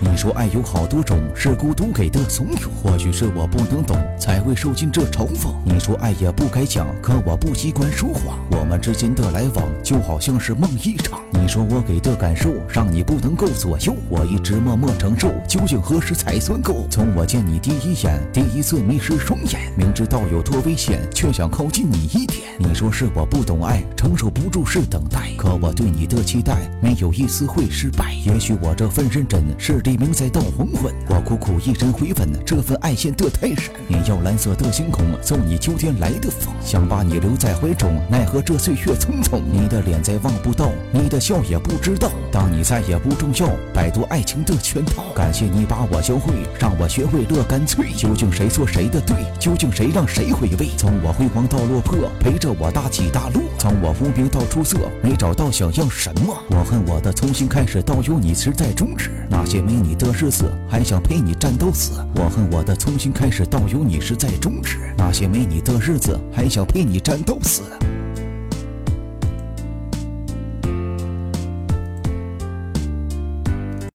你说爱有好多种，是孤独给的怂恿。或许是我不能懂，才会受尽这嘲讽。你说爱也不该讲，可我不习惯说谎。我们之间的来往就好像是梦一场。你说我给的感受让你不能够左右，我一直默默承受。究竟何时才算够？从我见你第一眼，第一次迷失双眼，明知道有多危险，却想靠近你一点。你说是我不懂爱，承受不住是等待。可我对你的期待没有一丝会失败。也许我这份认真是黎明在到黄昏。我苦苦一人回吻，这份爱陷得太深。你要蓝色的星空，送你秋天来的风，想把你留在怀中，奈何这岁月匆匆。你的脸再望不到，你的笑也不知道。当你再也不重要，摆脱爱情的圈套。感谢你把我教会，让我学会了干脆。究竟谁错谁的对？究竟谁让谁回味？从我辉煌到落魄，陪着我大起大落。从我无名到出色，没找到想要什么。我恨我的从新开始到有你时在终止。那些没你的日子，还想陪你战斗死。我恨我的从新开始到有你时在终止。那些没你的日子，还想陪你战斗死。